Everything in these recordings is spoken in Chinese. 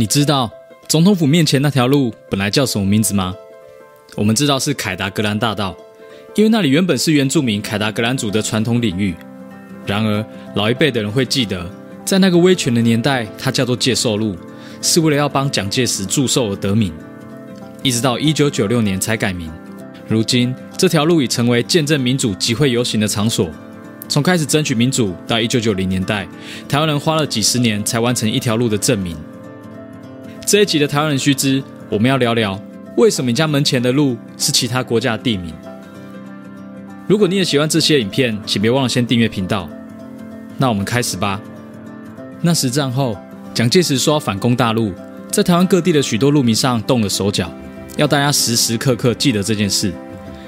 你知道总统府面前那条路本来叫什么名字吗？我们知道是凯达格兰大道，因为那里原本是原住民凯达格兰族的传统领域。然而，老一辈的人会记得，在那个威权的年代，它叫做介寿路，是为了要帮蒋介石祝寿而得名。一直到一九九六年才改名。如今，这条路已成为见证民主集会游行的场所。从开始争取民主到一九九零年代，台湾人花了几十年才完成一条路的证明。这一集的台湾人须知，我们要聊聊为什么你家门前的路是其他国家的地名。如果你也喜欢这些影片，请别忘了先订阅频道。那我们开始吧。那时战后，蒋介石说要反攻大陆，在台湾各地的许多路名上动了手脚。要大家时时刻刻记得这件事，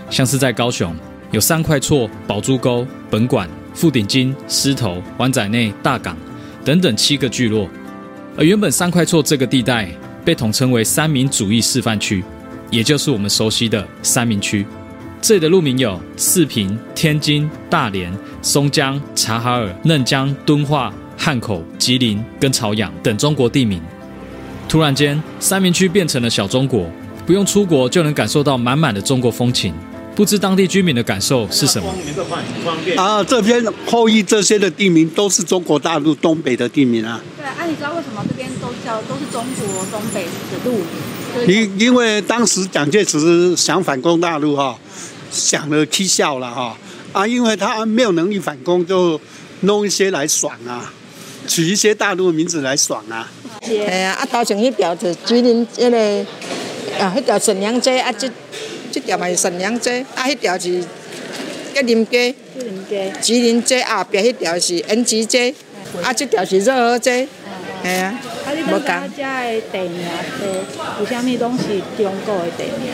像是在高雄有三块厝、宝珠沟、本馆、富鼎金、狮头、湾仔内、大港等等七个聚落，而原本三块厝这个地带被统称为三民主义示范区，也就是我们熟悉的三民区。这里的路名有四平、天津、大连、松江、察哈尔、嫩江、敦化、汉口、吉林跟朝阳等中国地名。突然间，三民区变成了小中国。不用出国就能感受到满满的中国风情，不知当地居民的感受是什么？啊，这边后羿这些的地名都是中国大陆东北的地名啊。对啊，你知道为什么这边都叫都是中国东北的路名？因因为当时蒋介石想反攻大陆哈，想了踢笑了哈啊，因为他没有能力反攻，就弄一些来爽啊，取一些大陆的名字来爽啊。哎啊，头前一条就吉林那个。啊，迄条沈阳街啊，这这条嘛是沈阳街，啊，迄条是吉林街，吉林街，吉林街后边迄条是延吉街，啊，这条是热河街，系啊，无讲。啊，这的地名是，有啥物拢是中国的地名？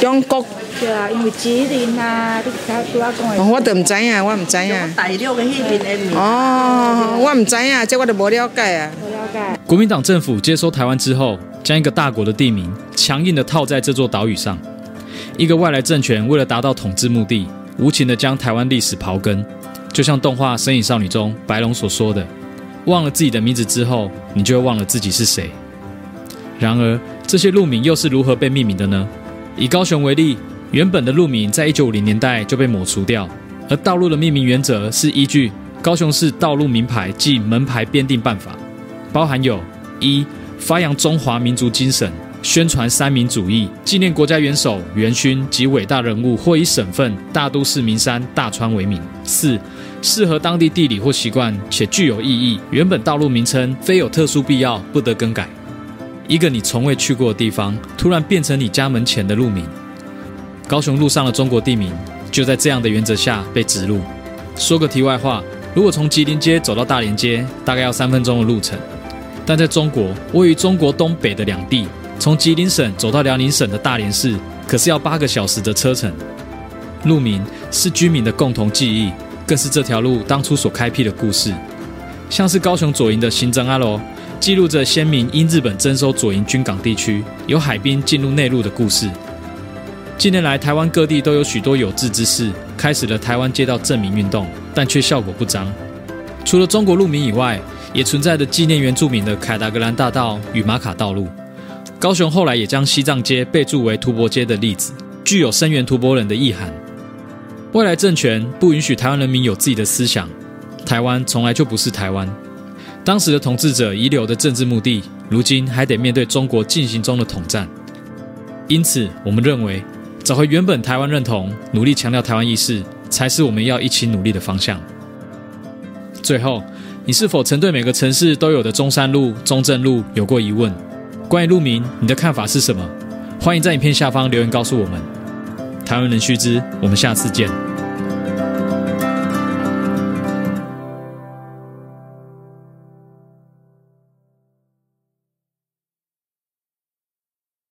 中国。对啊，因为吉林啊，你他拄仔讲的。我都唔知影，我唔知影。大陆的迄边的名。哦，我唔知影，这我都无了解啊。无了解。国民党政府接收台湾之后。将一个大国的地名强硬地套在这座岛屿上，一个外来政权为了达到统治目的，无情地将台湾历史刨根，就像动画《神隐少女》中白龙所说的：“忘了自己的名字之后，你就会忘了自己是谁。”然而，这些路名又是如何被命名的呢？以高雄为例，原本的路名在一九五零年代就被抹除掉，而道路的命名原则是依据《高雄市道路名牌暨门牌编定办法》，包含有一。发扬中华民族精神，宣传三民主义，纪念国家元首、元勋及伟大人物，或以省份、大都市名山大川为名。四、适合当地地理或习惯且具有意义。原本道路名称非有特殊必要不得更改。一个你从未去过的地方，突然变成你家门前的路名。高雄路上的中国地名，就在这样的原则下被植入。说个题外话，如果从吉林街走到大连街，大概要三分钟的路程。但在中国，位于中国东北的两地，从吉林省走到辽宁省的大连市，可是要八个小时的车程。路名是居民的共同记忆，更是这条路当初所开辟的故事。像是高雄左营的新增阿楼，记录着先民因日本征收左营军港地区，由海滨进入内陆的故事。近年来，台湾各地都有许多有志之士，开始了台湾街道正名运动，但却效果不彰。除了中国路名以外，也存在着纪念原住民的凯达格兰大道与马卡道路。高雄后来也将西藏街备注为图博街的例子，具有声援图博人的意涵。外来政权不允许台湾人民有自己的思想，台湾从来就不是台湾。当时的统治者遗留的政治目的，如今还得面对中国进行中的统战。因此，我们认为找回原本台湾认同，努力强调台湾意识，才是我们要一起努力的方向。最后。你是否曾对每个城市都有的中山路、中正路有过疑问？关于鹿鸣，你的看法是什么？欢迎在影片下方留言告诉我们。台湾人须知，我们下次见。